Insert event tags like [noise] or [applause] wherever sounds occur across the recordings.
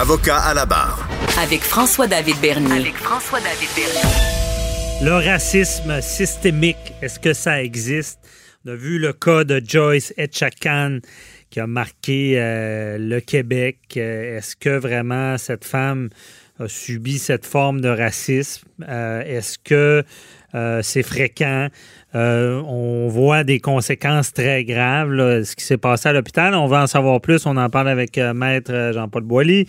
Avocat à la barre. Avec François-David Bernier. Avec François-David Bernier. Le racisme systémique, est-ce que ça existe? On a vu le cas de Joyce Etchakan qui a marqué euh, le Québec. Euh, est-ce que vraiment cette femme a subi cette forme de racisme? Euh, est-ce que c'est fréquent? on voit des conséquences très graves, ce qui s'est passé à l'hôpital. On va en savoir plus. On en parle avec Maître Jean-Paul Boilly.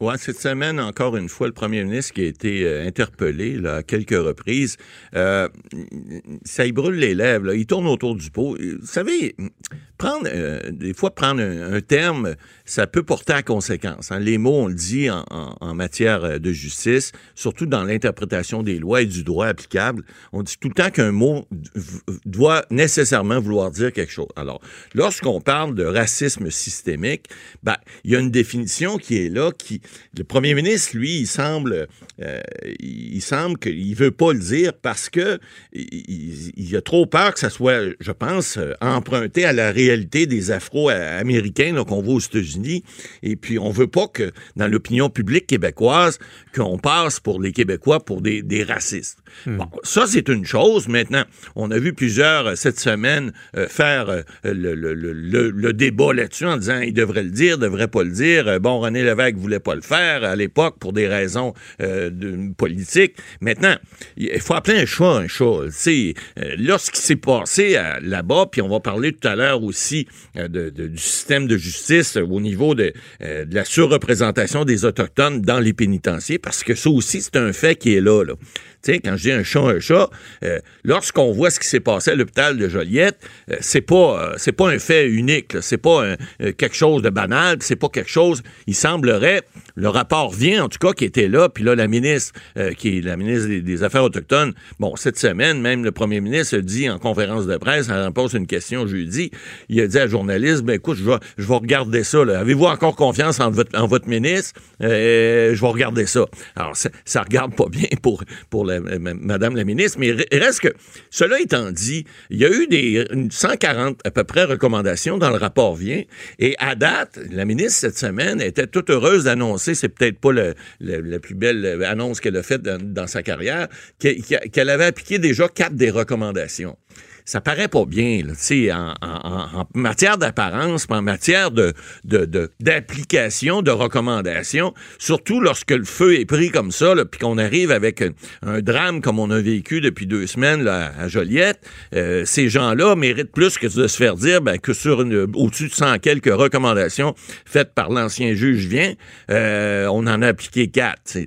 Ouais, cette semaine, encore une fois, le premier ministre qui a été euh, interpellé à quelques reprises, euh, ça y brûle les lèvres. Il tourne autour du pot. Vous savez, prendre euh, des fois prendre un, terme, ça peut porter à conséquence. Hein. Les mots, on le dit en, en, matière de justice, surtout dans l'interprétation des lois et du droit applicable. On dit tout le temps qu'un mot doit nécessairement vouloir dire quelque chose. Alors, lorsqu'on parle de racisme systémique, ben, il y a une définition qui est là le premier ministre, lui, il semble, euh, il semble qu'il veut pas le dire parce que il, a trop peur que ça soit, je pense, emprunté à la réalité des Afro-Américains qu'on voit aux États-Unis. Et puis, on veut pas que dans l'opinion publique québécoise, qu'on passe pour les Québécois pour des, racistes. Hmm. Bon, ça, c'est une chose. Maintenant, on a vu plusieurs euh, cette semaine faire le, le, débat là-dessus en disant il devrait le dire, devrait pas le dire. Bon, René Lévesque voulait pas le faire à l'époque pour des raisons euh, politiques. Maintenant, il faut appeler un chat un chat. Euh, lorsqu'il s'est passé là-bas, puis on va parler tout à l'heure aussi euh, du système de justice au niveau de, la surreprésentation des Autochtones dans les pénitenciers, parce que ça aussi, c'est un fait qui est là. là. Quand je dis un chat, un chat, lorsqu'on voit ce qui s'est passé à l'hôpital de Joliette, c'est pas c'est pas un fait unique, c'est pas quelque chose de banal, c'est pas quelque chose, il semblerait le rapport vient, en tout cas, qui était là, puis là, la ministre, euh, qui est la ministre des, Affaires autochtones, bon, cette semaine, même le premier ministre a dit en conférence de presse, elle pose une question jeudi, il a dit à la journaliste, ben écoute, je vais, je regarder ça, Avez-vous encore confiance en votre, en votre ministre? Euh, je vais regarder ça. Alors, ça, ça regarde pas bien pour, pour la, Madame la ministre, mais reste que, cela étant dit, il y a eu des 140 à peu près recommandations dans le rapport vient, et à date, la ministre, cette semaine, était toute heureuse d'annoncer, c'est peut-être pas la plus belle annonce qu'elle a faite dans, sa carrière, qu'elle avait appliqué déjà quatre des recommandations ça paraît pas bien, en, en, matière d'apparence, en matière de, d'application, de, recommandations, surtout lorsque le feu est pris comme ça, puis qu'on arrive avec un, drame comme on a vécu depuis deux semaines là, à Joliette, euh, ces gens-là méritent plus que de se faire dire ben, que sur une, au-dessus de 100 quelques recommandations faites par l'ancien juge vient, euh, on en a appliqué quatre.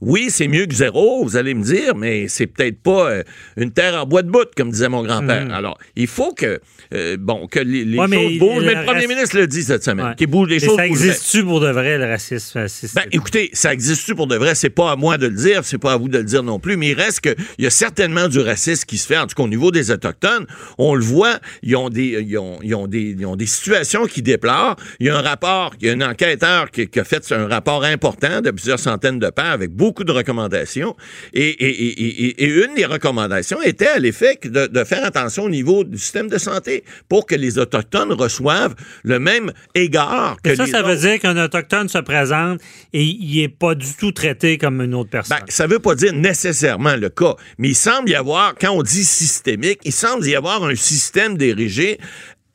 Oui, c'est mieux que zéro, vous allez me dire, mais c'est peut-être pas euh, une terre en bois de bout, comme disait mon grand-père. Mm. Alors, il faut que, euh, bon, que les, choses bougent. Mais le premier ministre le dit cette semaine. les choses ça existe-tu pour de vrai, le racisme? Ben, écoutez, ça existe-tu pour de vrai? C'est pas à moi de le dire, c'est pas à vous de le dire non plus, mais il reste qu'il y a certainement du racisme qui se fait, en tout cas au niveau des Autochtones. On le voit, ils ont des, ils ont, ils ont des, ils ont des situations qui déplorent. Il y a un rapport, il y a un enquêteur qui, a fait un rapport important de plusieurs centaines de pages avec beaucoup de recommandations. Et, et, et, et une des recommandations était à l'effet de, de faire attention au niveau du système de santé pour que les Autochtones reçoivent le même égard que ça, les ça veut dire qu'un Autochtone se présente et il n'est pas du tout traité comme une autre personne. Ben, ça ne veut pas dire nécessairement le cas, mais il semble y avoir, quand on dit systémique, il semble y avoir un système dirigé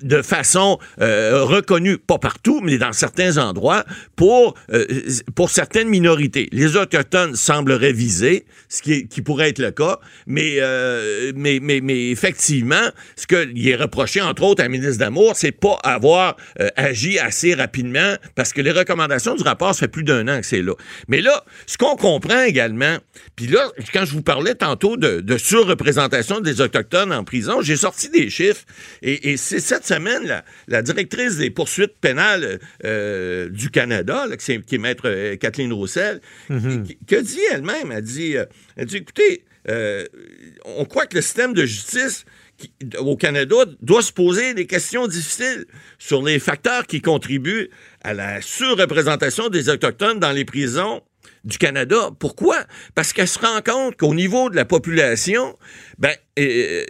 de façon euh, reconnue, pas partout, mais dans certains endroits, pour, euh, pour certaines minorités. Les Autochtones sembleraient visés, ce qui, qui pourrait être le cas, mais, euh, mais, mais, mais effectivement, ce qu'il est reproché, entre autres, à la ministre d'Amour, c'est pas avoir agi assez rapidement, parce que les recommandations du rapport, ça fait plus d'un an que c'est là. Mais là, ce qu'on comprend également, puis là, quand je vous parlais tantôt de, surreprésentation des Autochtones en prison, j'ai sorti des chiffres, et, et c'est cette semaine, la, la directrice des poursuites pénales euh, du Canada, là, qui, est, qui est maître euh, Kathleen Roussel, qui, qui a dit elle-même, elle dit, euh, elle dit écoutez, euh, on croit que le système de justice qui- au Canada doit se poser des questions difficiles sur les facteurs qui contribuent à la surreprésentation des Autochtones dans les prisons du Canada. Pourquoi? Parce qu'elle se rend compte qu'au niveau de la population, ben, euh, euh,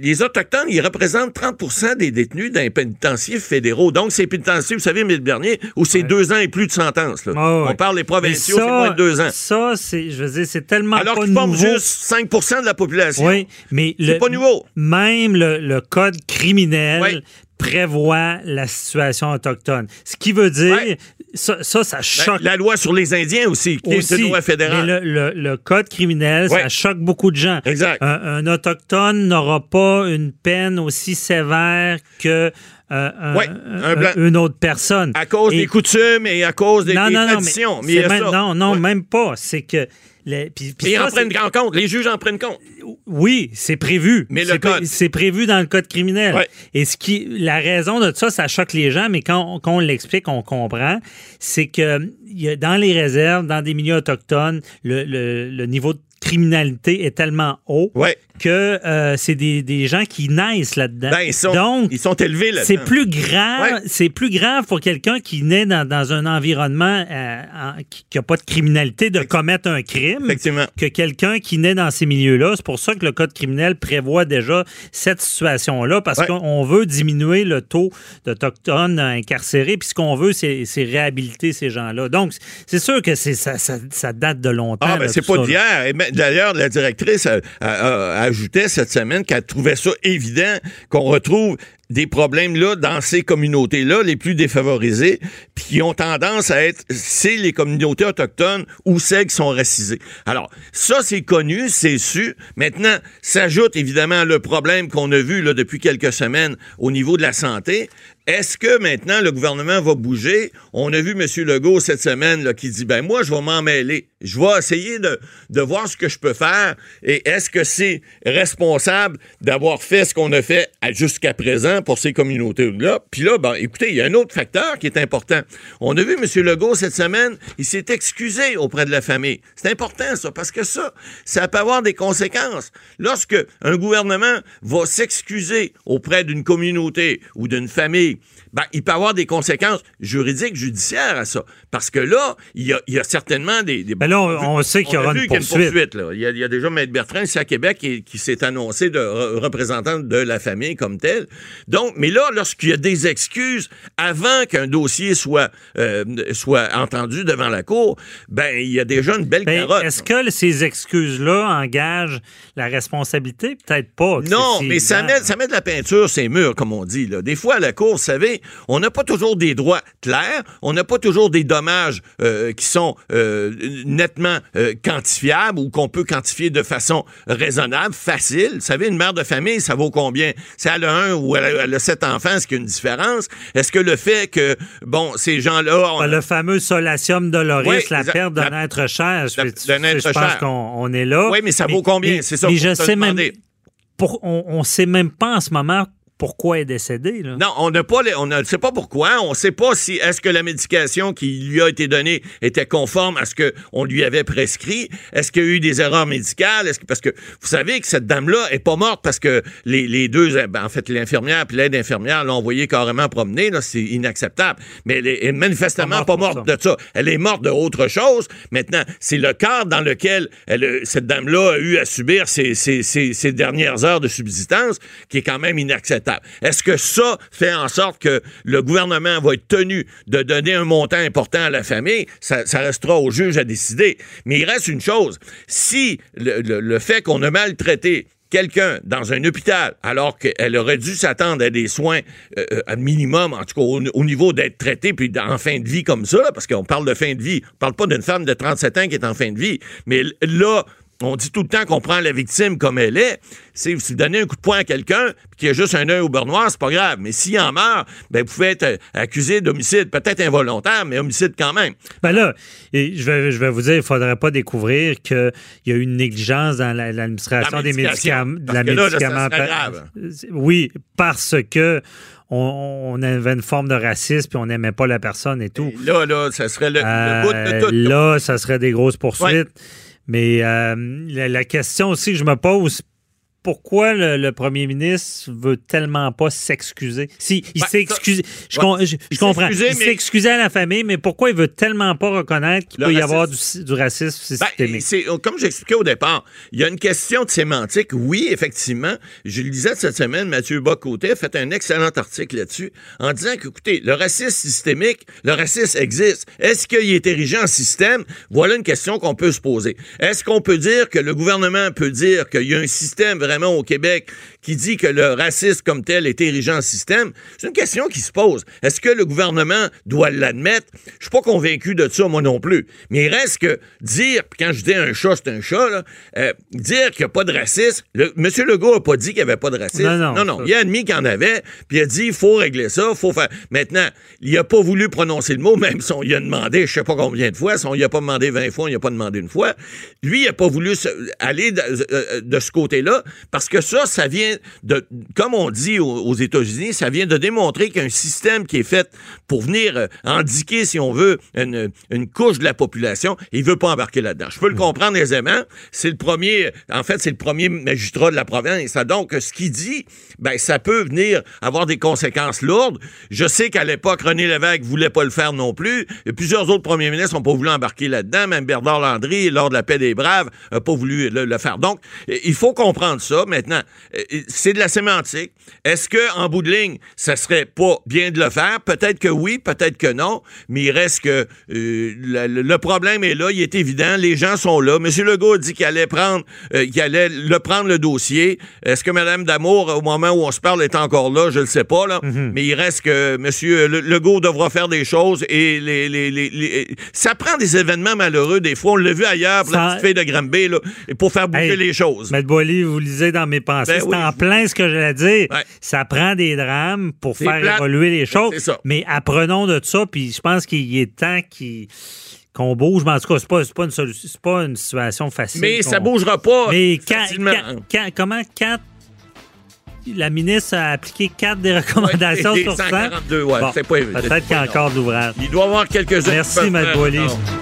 les Autochtones, ils représentent 30% des détenus dans les pénitenciers fédéraux. Donc, c'est pénitenciers, vous savez, mille dernier, où c'est deux ans et plus de sentence. là. Ah ouais. On parle des Mais provinciaux, c'est moins de deux ans. Ça, c'est, je veux dire, c'est tellement Alors qu'ils forment juste 5% de la population. Oui, mais C'est le, pas nouveau. même le, le code criminel Oui. prévoit la situation autochtone. Ce qui veut dire, Ouais. Ça, ça, ça choque la loi sur les Indiens aussi, qui est une loi fédérale. Mais le, le- le code criminel, Ouais. ça choque beaucoup de gens. Exact. Un, un autochtone n'aura pas une peine aussi sévère que euh, Ouais, un- blanc. une autre personne. À cause Et- des coutumes et à cause des, non, des non, non, traditions. mais Mais même- non, non, Ouais. même pas. C'est que les, ça, en prennent grand compte. Les juges en prennent compte. oui, c'est prévu. Mais le code. C'est prévu dans le code criminel. Ouais. Et ce qui, la raison de ça, ça choque les gens, mais quand, on- quand on l'explique, on comprend. C'est que il y a, dans les réserves, dans des milieux autochtones, le, le- le niveau de criminalité est tellement haut Ouais. Que euh, c'est des, des gens qui naissent là-dedans. Ben, ils sont, Donc, ils sont élevés là c'est plus grave, Ouais. c'est plus grave pour quelqu'un qui naît dans, dans un environnement euh, en- qui n'a pas de criminalité de commettre un crime Effectivement. que quelqu'un qui naît dans ces milieux-là. C'est pour ça que le code criminel prévoit déjà cette situation-là, parce Ouais. qu'on veut diminuer le taux d'Autochtones incarcérés, puis ce qu'on veut, c'est réhabiliter ces gens-là. Donc, c'est sûr que ça, ça, ça date de longtemps. Ah, ben, c'est pas d'hier. Ben, D'ailleurs, la directrice a- a- a- ajoutait cette semaine qu'elle trouvait ça évident qu'on retrouve des problèmes là dans ces communautés-là les plus défavorisées, puis qui ont tendance à être c'est les communautés autochtones ou celles qui sont racisées. Alors ça c'est connu, c'est su. Maintenant s'ajoute évidemment le problème qu'on a vu là depuis quelques semaines au niveau de la santé. Est-ce que maintenant le gouvernement va bouger? On a vu M. Legault cette semaine qui dit ben moi je vais m'en mêler, je vais essayer de, voir ce que je peux faire. Et est-ce que c'est responsable d'avoir fait ce qu'on a fait jusqu'à présent pour ces communautés-là? Puis là, ben, écoutez, il y a un autre facteur qui est important. On a vu M. Legault cette semaine, il s'est excusé auprès de la famille. C'est important, ça, parce que ça, ça peut avoir des conséquences. Lorsque un gouvernement va s'excuser auprès d'une communauté ou d'une famille, ben, il peut avoir des conséquences juridiques, judiciaires à ça. Parce que là, il y a, il y a certainement des... des Ben là, on, on sait qu'il y aura une qu'il y a une poursuite. poursuite, là. Il, y a, il y a déjà Maître Bertrand ici à Québec qui, qui s'est annoncé de re- représentant de la famille comme tel. Donc, mais là, lorsqu'il y a des excuses avant qu'un dossier soit, euh, soit entendu devant la Cour, ben il y a déjà une belle Ben, carotte. Est-ce que ces excuses-là engagent la responsabilité? Peut-être pas. Non, mais ça met, ça met de la peinture sur les murs, comme on dit. Là. Des fois, à la Cour, savez, on n'a pas toujours des droits clairs, on n'a pas toujours des dommages euh, qui sont euh, nettement euh, quantifiables ou qu'on peut quantifier de façon raisonnable, facile. Vous savez, une mère de famille, ça vaut combien? Si elle a un ou elle a, elle a sept enfants, est-ce qu'il y a une différence? Est-ce que le fait que, bon, ces gens-là... Ben, le fameux solatium doloris, Oui, la perte d'un être cher. Je, pense qu'on on est là. Oui, mais ça vaut combien? C'est ça Mais je sais même. Pour, on ne sait même pas en ce moment pourquoi est décédée. Là. Non, on n'a pas, les- on ne sait pas pourquoi. On ne sait pas si est-ce que la médication qui lui a été donnée était conforme à ce que on lui avait prescrit? Est-ce qu'il y a eu des erreurs médicales? Est-ce que parce que vous savez que cette dame-là est pas morte parce que les, les deux, ben, en fait, l'infirmière puis l'aide infirmière l'ont envoyée carrément promener. Là, c'est inacceptable. Mais elle est manifestement Pas pas morte de ça. Elle est morte de autre chose. Maintenant, c'est le cadre dans lequel elle, cette dame-là a eu à subir ses, ses- ses- ses dernières heures de subsistance qui est quand même inacceptable. Est-ce que ça fait en sorte que le gouvernement va être tenu de donner un montant important à la famille? Ça, restera au juge à décider. Mais il reste une chose. Si le, fait qu'on a maltraité quelqu'un dans un hôpital alors qu'elle aurait dû s'attendre à des soins euh, euh, à minimum, en tout cas au, au niveau d'être traitée puis en fin de vie comme ça, parce qu'on parle de fin de vie, on parle pas d'une femme de 37 ans qui est en fin de vie, mais là, on dit tout le temps qu'on prend la victime comme elle est. Si vous donnez un coup de poing à quelqu'un puis qu'il a juste un œil au beurre noir, c'est pas grave. Mais s'il en meurt, ben vous pouvez être euh, accusé d'homicide, peut-être involontaire, mais homicide quand même. Ben là, et je, vais, je vais vous dire, il ne faudrait pas découvrir qu'il y a eu une négligence dans la- l'administration La des médicaments. de la là, là, grave. Oui, parce que on, on avait une forme de racisme puis on n'aimait pas la personne et tout. Là, là, ça serait le, le bout de Euh, tout. là, ça serait des grosses poursuites. Mais euh, la, la question aussi que je me pose, pourquoi le, le premier ministre veut tellement pas s'excuser? Si, il Ben, s'est excusé. Je, Ouais. je- je comprends. excusé, il mais- s'est excusé à la famille, mais pourquoi il veut tellement pas reconnaître qu'il peut y avoir du, du racisme Ben, systémique? c'est, comme j'expliquais au départ, il y a une question de sémantique. Oui, effectivement, je le disais cette semaine, Mathieu Bocoté a fait un excellent article là-dessus en disant que, écoutez, le racisme systémique, le racisme existe. Est-ce qu'il est érigé en système? Voilà une question qu'on peut se poser. Est-ce qu'on peut dire que le gouvernement peut dire qu'il y a un système au Québec qui dit que le racisme comme tel est érigé en système? C'est une question qui se pose. Est-ce que le gouvernement doit l'admettre? Je suis pas convaincu de ça, moi non plus. Mais il reste que dire, puis quand je dis un chat, c'est un chat, là, euh, dire qu'il n'y a pas de racisme. Le, M. Legault n'a pas dit qu'il n'y avait pas de racisme. Non, non, ça- Il a admis qu'il y en avait, puis il a dit il faut régler ça, il faut faire. Maintenant, il n'a pas voulu prononcer le mot, même si on lui a demandé, je sais pas combien de fois, si on lui a pas demandé 20 fois, on lui a pas demandé une fois. Lui, il n'a pas voulu se- aller de, euh, de ce côté-là, parce que ça, ça vient de, comme on dit aux, aux États-Unis, ça vient de démontrer qu'un système qui est fait pour venir euh, indiquer, si on veut, une, une couche de la population, il veut pas embarquer là-dedans. Je peux le comprendre aisément. C'est le premier, en fait, c'est le premier magistrat de la province. Donc, ce qu'il dit, ben, ça peut venir avoir des conséquences lourdes. Je sais qu'à l'époque, René Lévesque voulait pas le faire non plus. Et plusieurs autres premiers ministres n'ont pas voulu embarquer là-dedans. Même Bernard Landry, lors de la paix des Braves, n'a pas voulu le, le faire. Donc, il faut comprendre ça. Maintenant, c'est de la sémantique. Est-ce que, en bout de ligne, ça serait pas bien de le faire? Peut-être que oui, peut-être que non. Mais il reste que euh, le, le problème est là. Il est évident. Les gens sont là. M. Legault a dit qu'il allait prendre, euh, qu'il allait le prendre le dossier. Est-ce que Mme Damour, au moment où on se parle, est encore là? Je ne le sais pas, là. Mais il reste que M. Le- Legault devra faire des choses et les, les- les- les- ça prend des événements malheureux. Des fois, on l'a vu ailleurs pour la petite fille de Granby, là, pour faire bouger Hey, les choses. Maître Boily, vous lisez dans mes pensées. Ben c'est oui. en plein ce que j'allais dire. Ouais. Ça prend des drames pour faire plate. évoluer les choses. Mais apprenons de ça, puis je pense qu'il est temps qu'il- qu'on bouge. Mais en tout cas, c'est pas, c'est pas, une, solution- c'est pas une situation facile. Mais ça bougera pas Mais quand, facilement. quand- quand- comment quatre. La ministre a appliqué quatre des recommandations Ouais, [laughs] sur 100. 142, ouais. Peut-être qu'il y a encore de l'ouvrage. Il doit y avoir quelques-uns. Merci, qui